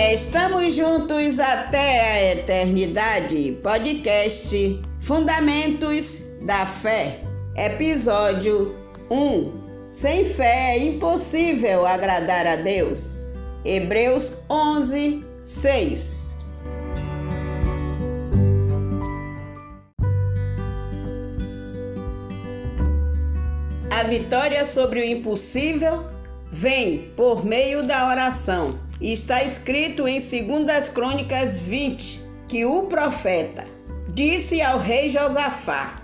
Estamos juntos até a eternidade. Podcast Fundamentos da Fé. Episódio 1. Sem fé é impossível agradar a Deus. Hebreus 11, 6. A vitória sobre o impossível vem por meio da oração. Está escrito em 2 Crônicas 20 que o profeta disse ao rei Josafá: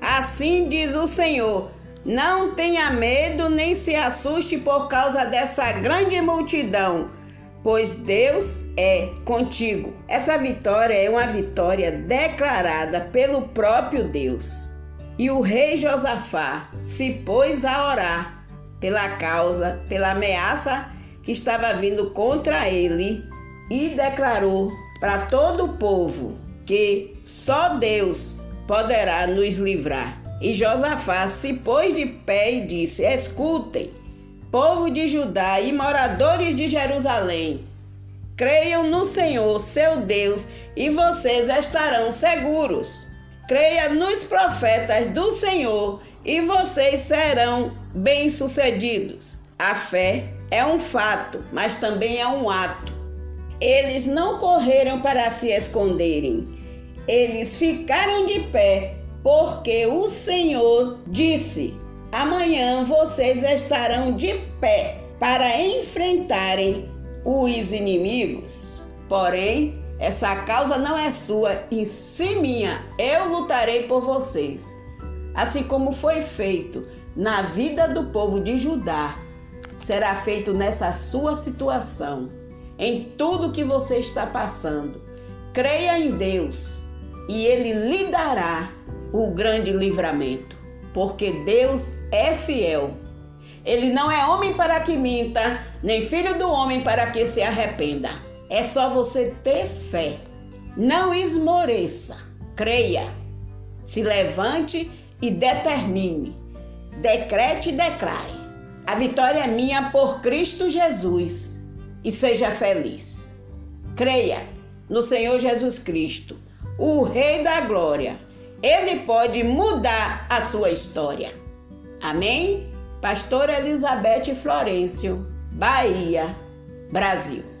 Assim diz o Senhor: Não tenha medo nem se assuste por causa dessa grande multidão, pois Deus é contigo. Essa vitória é uma vitória declarada pelo próprio Deus. E o rei Josafá se pôs a orar pela causa, pela ameaça que estava vindo contra ele e declarou para todo o povo que só Deus poderá nos livrar. E Josafá se pôs de pé e disse: Escutem, povo de Judá e moradores de Jerusalém, creiam no Senhor, seu Deus, e vocês estarão seguros. Creia nos profetas do Senhor e vocês serão bem-sucedidos. A fé é um fato, mas também é um ato. Eles não correram para se esconderem, eles ficaram de pé, porque o Senhor disse: Amanhã vocês estarão de pé para enfrentarem os inimigos. Porém, essa causa não é sua, e sim minha. Eu lutarei por vocês. Assim como foi feito na vida do povo de Judá, será feito nessa sua situação, em tudo que você está passando. Creia em Deus e Ele lhe dará o grande livramento, porque Deus é fiel. Ele não é homem para que minta, nem filho do homem para que se arrependa. É só você ter fé. Não esmoreça. Creia. Se levante e determine. Decrete e declare. A vitória é minha por Cristo Jesus e seja feliz. Creia no Senhor Jesus Cristo, o Rei da Glória. Ele pode mudar a sua história. Amém? Pastora Elizabeth Florencio, Bahia, Brasil.